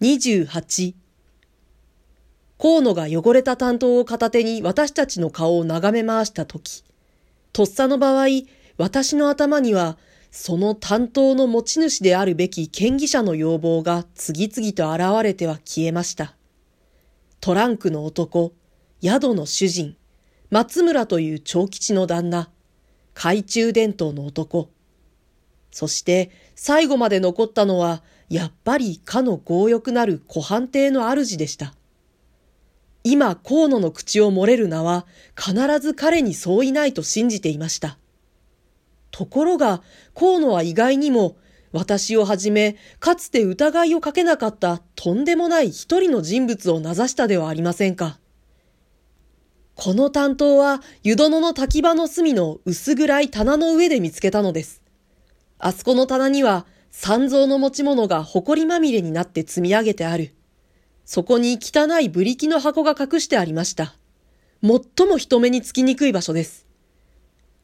28河野が汚れた担当を片手に私たちの顔を眺め回したとき、とっさの場合、私の頭には、その担当の持ち主であるべき権疑者の要望が次々と現れては消えました。トランクの男、宿の主人、松村という長吉の旦那、懐中電灯の男、そして最後まで残ったのは、やっぱりかの強欲なる湖畔邸の主でした。今、河野の口を漏れる名は、必ず彼にそういないと信じていました。ところが、河野は意外にも、私をはじめ、かつて疑いをかけなかったとんでもない一人の人物を名指したではありませんか。この担当は、湯殿の滝場の隅の薄暗い棚の上で見つけたのです。あそこの棚には、三蔵の持ち物が埃まみれになって積み上げてある。そこに汚いブリキの箱が隠してありました。最も人目につきにくい場所です。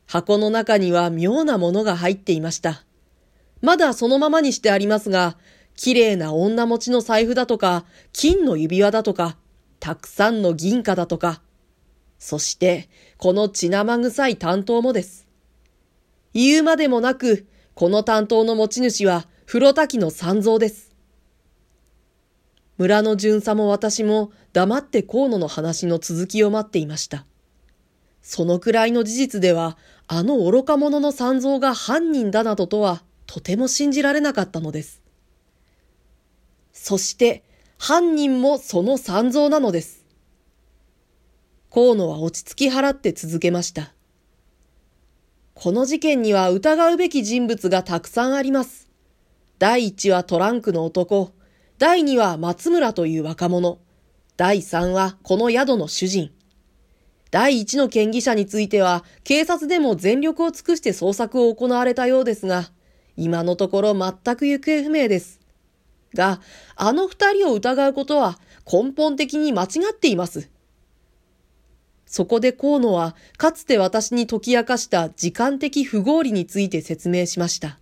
箱の中には妙なものが入っていました。まだそのままにしてありますが、綺麗な女持ちの財布だとか、金の指輪だとか、たくさんの銀貨だとか、そして、この血生臭い担当もです。言うまでもなく、この担当の持ち主は、風呂滝の三蔵です。村の巡査も私も黙って河野の話の続きを待っていました。そのくらいの事実では、あの愚か者の三蔵が犯人だなどとは、とても信じられなかったのです。そして、犯人もその三蔵なのです。河野は落ち着き払って続けました。この事件には疑うべき人物がたくさんあります。第一はトランクの男。第二は松村という若者。第三はこの宿の主人。第一の嫌疑者については、警察でも全力を尽くして捜索を行われたようですが、今のところ全く行方不明です。が、あの二人を疑うことは根本的に間違っています。そこで河野は、かつて私に解き明かした時間的不合理について説明しました。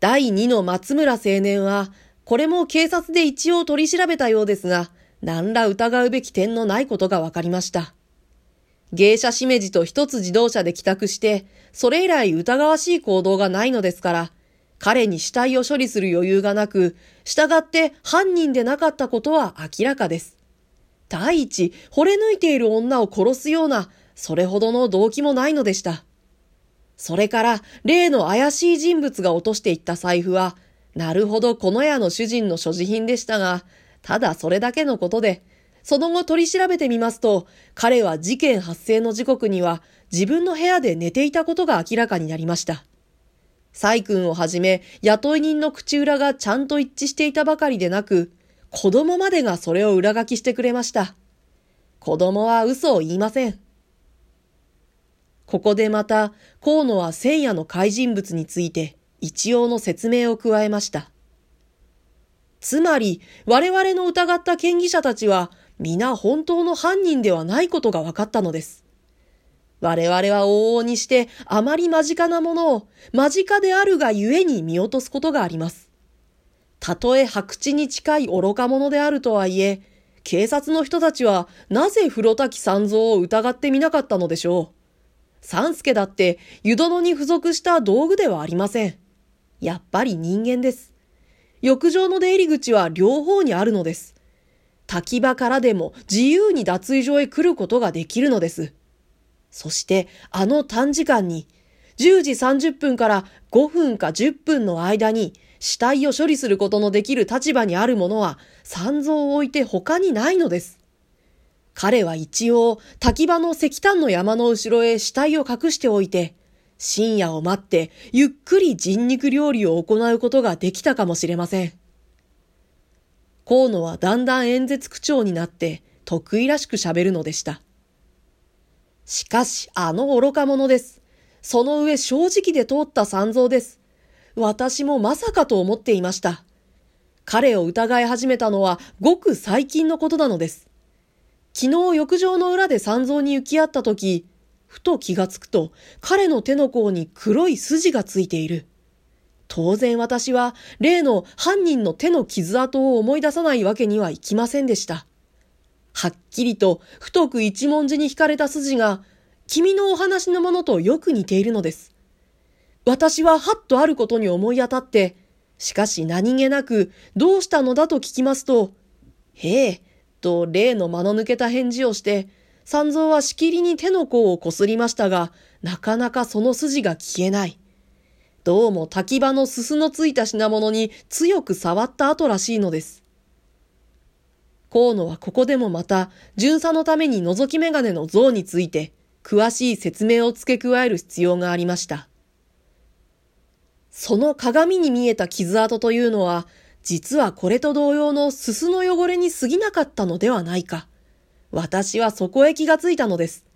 第2の松村青年は、これも警察で一応取り調べたようですが、何ら疑うべき点のないことが分かりました。芸者しめじと一つ自動車で帰宅して、それ以来疑わしい行動がないのですから、彼に死体を処理する余裕がなく、従って犯人でなかったことは明らかです。第一、惚れ抜いている女を殺すような、それほどの動機もないのでした。それから、例の怪しい人物が落としていった財布は、なるほどこの家の主人の所持品でしたが、ただそれだけのことで、その後取り調べてみますと、彼は事件発生の時刻には自分の部屋で寝ていたことが明らかになりました。サイ君をはじめ、雇い人の口裏がちゃんと一致していたばかりでなく、子供までがそれを裏書きしてくれました。子供は嘘を言いません。ここでまた、河野は千夜の怪人物について一応の説明を加えました。つまり、我々の疑った権疑者たちは、皆本当の犯人ではないことが分かったのです。我々は往々にしてあまり間近なものを間近であるがゆえに見落とすことがあります。たとえ白地に近い愚か者であるとはいえ、警察の人たちはなぜ風呂滝三蔵を疑ってみなかったのでしょう。三助だって湯殿に付属した道具ではありません。やっぱり人間です。浴場の出入り口は両方にあるのです。滝場からでも自由に脱衣所へ来ることができるのです。そしてあの短時間に10時30分から5分か10分の間に死体を処理することのできる立場にある者は三蔵を置いて他にないのです。彼は一応、滝場の石炭の山の後ろへ死体を隠しておいて、深夜を待ってゆっくり人肉料理を行うことができたかもしれません。河野はだんだん演説口調になって得意らしく喋るのでした。しかし、あの愚か者です。その上正直で通った三蔵です。私もまさかと思っていました。彼を疑い始めたのはごく最近のことなのです。昨日浴場の裏で三蔵に行き合った時、ふと気がつくと彼の手の甲に黒い筋がついている。当然私は例の犯人の手の傷跡を思い出さないわけにはいきませんでした。はっきりと太く一文字に引かれた筋が、君のお話のものとよく似ているのです。私ははっとあることに思い当たって、しかし何気なく、どうしたのだと聞きますと、へえ、と例の間の抜けた返事をして、三蔵はしきりに手の甲をこすりましたが、なかなかその筋が消えない。どうも滝場のすすのついた品物に強く触った後らしいのです。河野はここでもまた、巡査のために覗き眼鏡の像について、詳しい説明を付け加える必要がありました。その鏡に見えた傷跡というのは、実はこれと同様のすすの汚れに過ぎなかったのではないか。私はそこへ気がついたのです。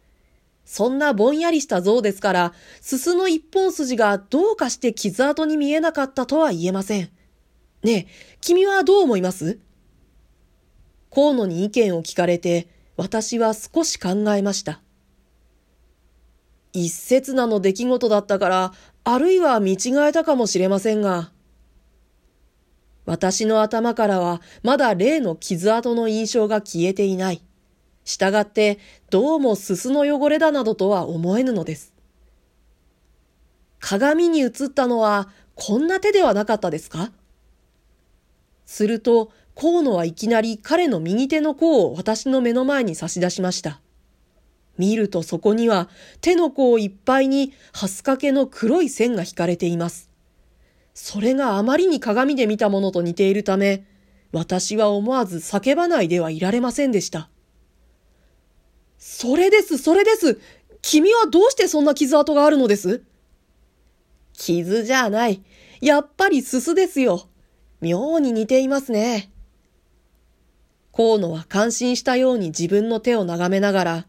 そんなぼんやりした像ですから、すすの一本筋がどうかして傷跡に見えなかったとは言えません。ねえ、君はどう思います？河野に意見を聞かれて、私は少し考えました。一刹那の出来事だったから、あるいは見違えたかもしれませんが、私の頭からはまだ例の傷跡の印象が消えていない。したがって、どうもすすの汚れだなどとは思えぬのです。鏡に映ったのは、こんな手ではなかったですか？すると、河野はいきなり彼の右手の甲を私の目の前に差し出しました。見るとそこには手の甲いっぱいにハス掛けの黒い線が引かれています。それがあまりに鏡で見たものと似ているため、私は思わず叫ばないではいられませんでした。それです、それです。君はどうしてそんな傷跡があるのです？傷じゃない。やっぱりすすですよ。妙に似ていますね。河野は感心したように自分の手を眺めながら、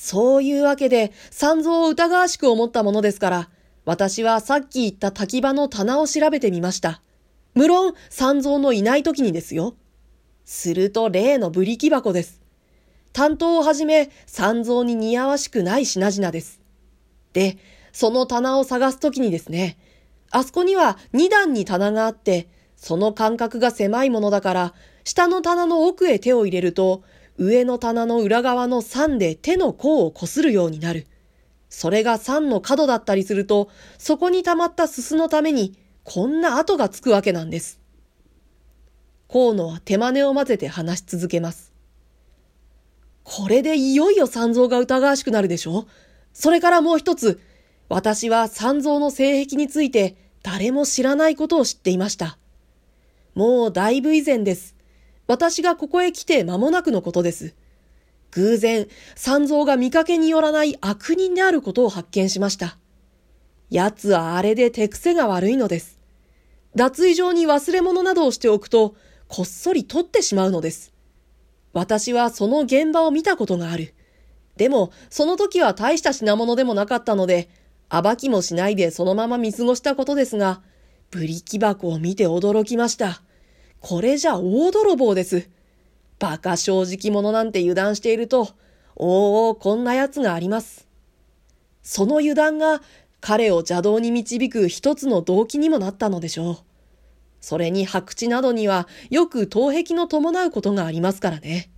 そういうわけで、三蔵を疑わしく思ったものですから、私はさっき言った滝場の棚を調べてみました。無論、三蔵のいない時にですよ。すると例のブリキ箱です。担当をはじめ、三蔵に似合わしくない品々です。で、その棚を探す時にですね、あそこには二段に棚があって、その間隔が狭いものだから、下の棚の奥へ手を入れると、上の棚の裏側の3で手の甲をこするようになる。それが3の角だったりすると、そこに溜まったすすのために、こんな跡がつくわけなんです。河野は手真似を混ぜて話し続けます。これでいよいよ三蔵が疑わしくなるでしょ？それからもう一つ、私は三蔵の性癖について誰も知らないことを知っていました。もうだいぶ以前です。私がここへ来て間もなくのことです。偶然、三蔵が見かけによらない悪人であることを発見しました。奴はあれで手癖が悪いのです。脱衣場に忘れ物などをしておくと、こっそり取ってしまうのです。私はその現場を見たことがある。でも、その時は大した品物でもなかったので、暴きもしないでそのまま見過ごしたことですが、ブリキ箱を見て驚きました。これじゃ大泥棒です。馬鹿正直者なんて油断していると、おお、こんな奴があります。その油断が彼を邪道に導く一つの動機にもなったのでしょう。それに白地などにはよく頭壁の伴うことがありますからね。